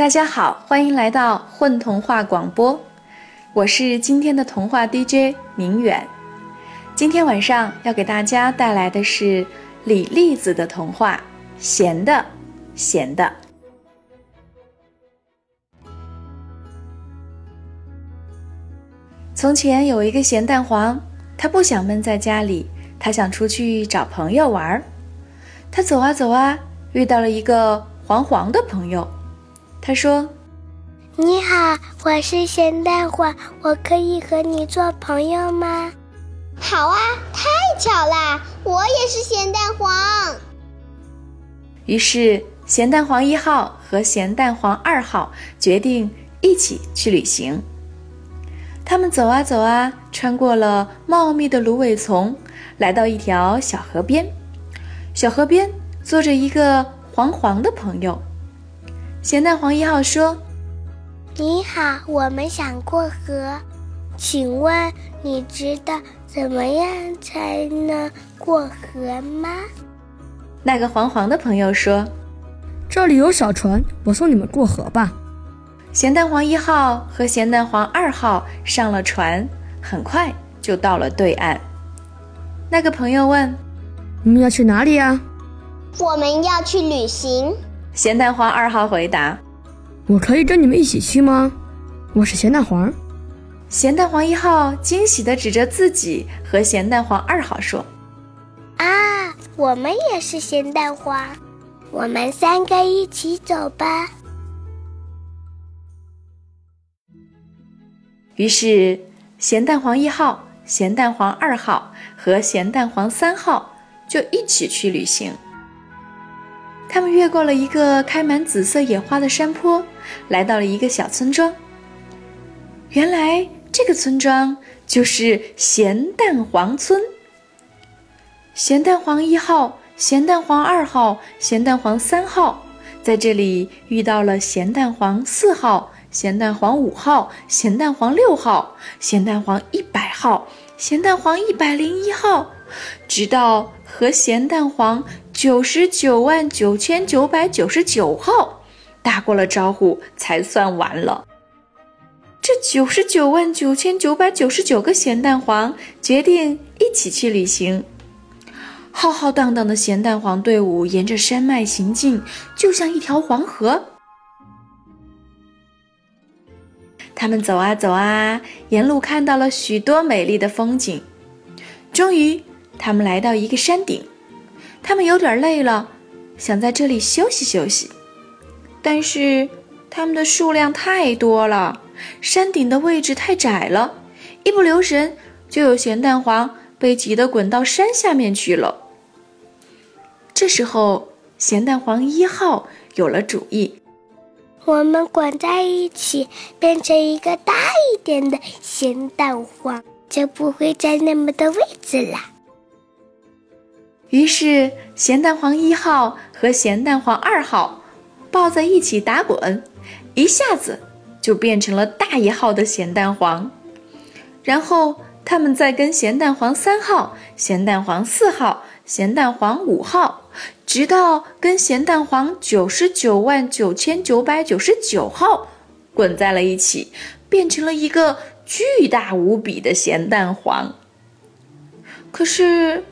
大家好，欢迎来到混童话广播，我是今天的童话 DJ 明远。今天晚上要给大家带来的是李栗子的童话《咸的咸的》。从前有一个咸蛋黄，他不想闷在家里，他想出去找朋友玩儿。他走啊走啊，遇到了一个黄黄的朋友。他说：“你好，我是咸蛋黄，我可以和你做朋友吗？”“好啊，太巧啦，我也是咸蛋黄。”于是，咸蛋黄一号和咸蛋黄二号决定一起去旅行。他们走啊走啊，穿过了茂密的芦苇丛，来到一条小河边。小河边坐着一个黄黄的朋友。咸蛋黄一号说：“你好，我们想过河，请问你知道怎么样才能过河吗？”那个黄黄的朋友说：“这里有小船，我送你们过河吧。”咸蛋黄一号和咸蛋黄二号上了船，很快就到了对岸。那个朋友问：“你们要去哪里呀？”“我们要去旅行。”咸蛋黄二号回答：“我可以跟你们一起去吗？我是咸蛋黄。”咸蛋黄一号惊喜地指着自己和咸蛋黄二号说：“啊，我们也是咸蛋黄，我们三个一起走吧。”于是，咸蛋黄一号、咸蛋黄二号和咸蛋黄三号就一起去旅行。他们越过了一个开满紫色野花的山坡，来到了一个小村庄。原来这个村庄就是咸蛋黄村。咸蛋黄一号、咸蛋黄二号、咸蛋黄三号在这里遇到了咸蛋黄四号、咸蛋黄五号、咸蛋黄六号、咸蛋黄一百号、咸蛋黄一百零一号，直到和咸蛋黄。九十九万九千九百九十九号，打过了招呼才算完了。这九十九万九千九百九十九个咸蛋黄决定一起去旅行。浩浩荡荡的咸蛋黄队伍沿着山脉行进，就像一条黄河。他们走啊走啊，沿路看到了许多美丽的风景。终于，他们来到一个山顶。他们有点累了，想在这里休息休息，但是他们的数量太多了，山顶的位置太窄了，一不留神就有咸蛋黄被挤得滚到山下面去了。这时候，咸蛋黄一号有了主意：我们滚在一起，变成一个大一点的咸蛋黄，就不会占那么多位置了。于是，咸蛋黄一号和咸蛋黄二号抱在一起打滚，一下子就变成了大一号的咸蛋黄。然后，他们再跟咸蛋黄三号、咸蛋黄四号、咸蛋黄五号，直到跟咸蛋黄九十九万九千九百九十九号滚在了一起，变成了一个巨大无比的咸蛋黄。可是。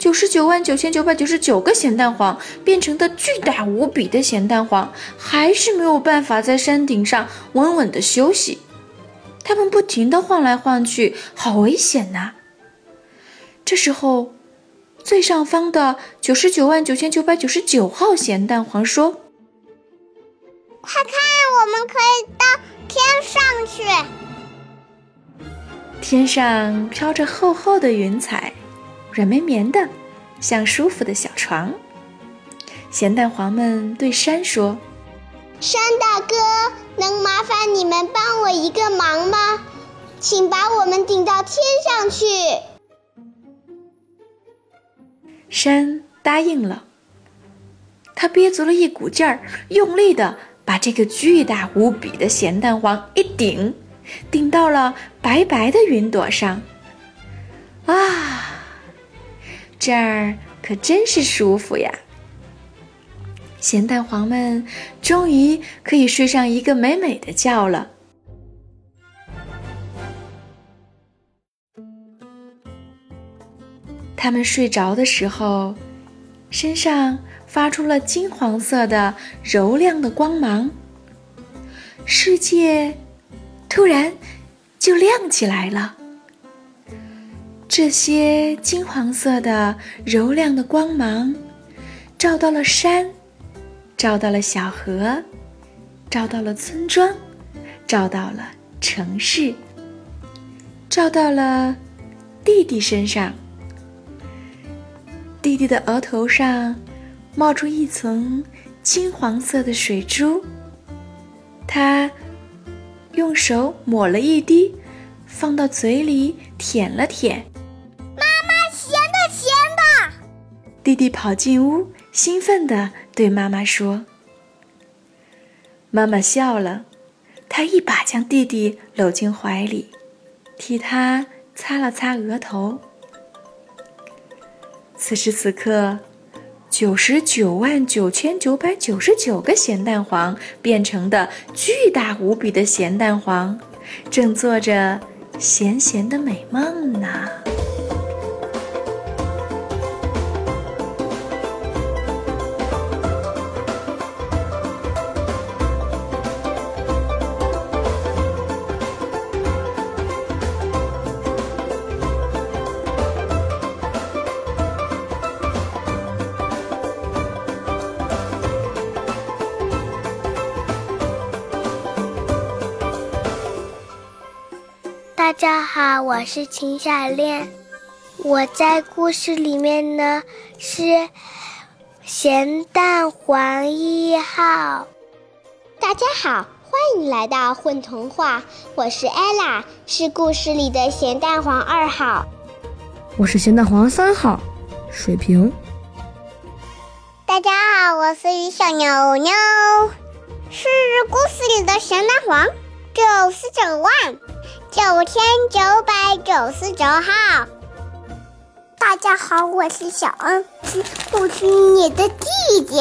九十九万九千九百九十九个咸蛋黄变成的巨大无比的咸蛋黄，还是没有办法在山顶上稳稳的休息。它们不停的晃来晃去，好危险呐！这时候，最上方的九十九万九千九百九十九号咸蛋黄说：“快看，我们可以到天上去。天上飘着厚厚的云彩。”软绵绵的，像舒服的小床。咸蛋黄们对山说：“山大哥，能麻烦你们帮我一个忙吗？请把我们顶到天上去。”山答应了。他憋足了一股劲儿，用力的把这个巨大无比的咸蛋黄一顶，顶到了白白的云朵上。啊！这儿可真是舒服呀！咸蛋黄们终于可以睡上一个美美的觉了。他们睡着的时候，身上发出了金黄色的柔亮的光芒，世界突然就亮起来了。这些金黄色的柔亮的光芒，照到了山，照到了小河，照到了村庄，照到了城市，照到了弟弟身上。弟弟的额头上冒出一层金黄色的水珠，他用手抹了一滴，放到嘴里舔了舔。弟弟跑进屋，兴奋地对妈妈说：“妈妈笑了，她一把将弟弟搂进怀里，替他擦了擦额头。”此时此刻，九十九万九千九百九十九个咸蛋黄变成的巨大无比的咸蛋黄，正做着咸咸的美梦呢。大家好，我是秦小恋。我在故事里面呢是咸蛋黄一号。大家好，欢迎来到混童话，我是 ella，是故事里的咸蛋黄二号。我是咸蛋黄三号，水瓶。大家好，我是于小牛牛，是故事里的咸蛋黄九十九万。九千九百九十九号，大家好，我是小恩，我是你的弟弟。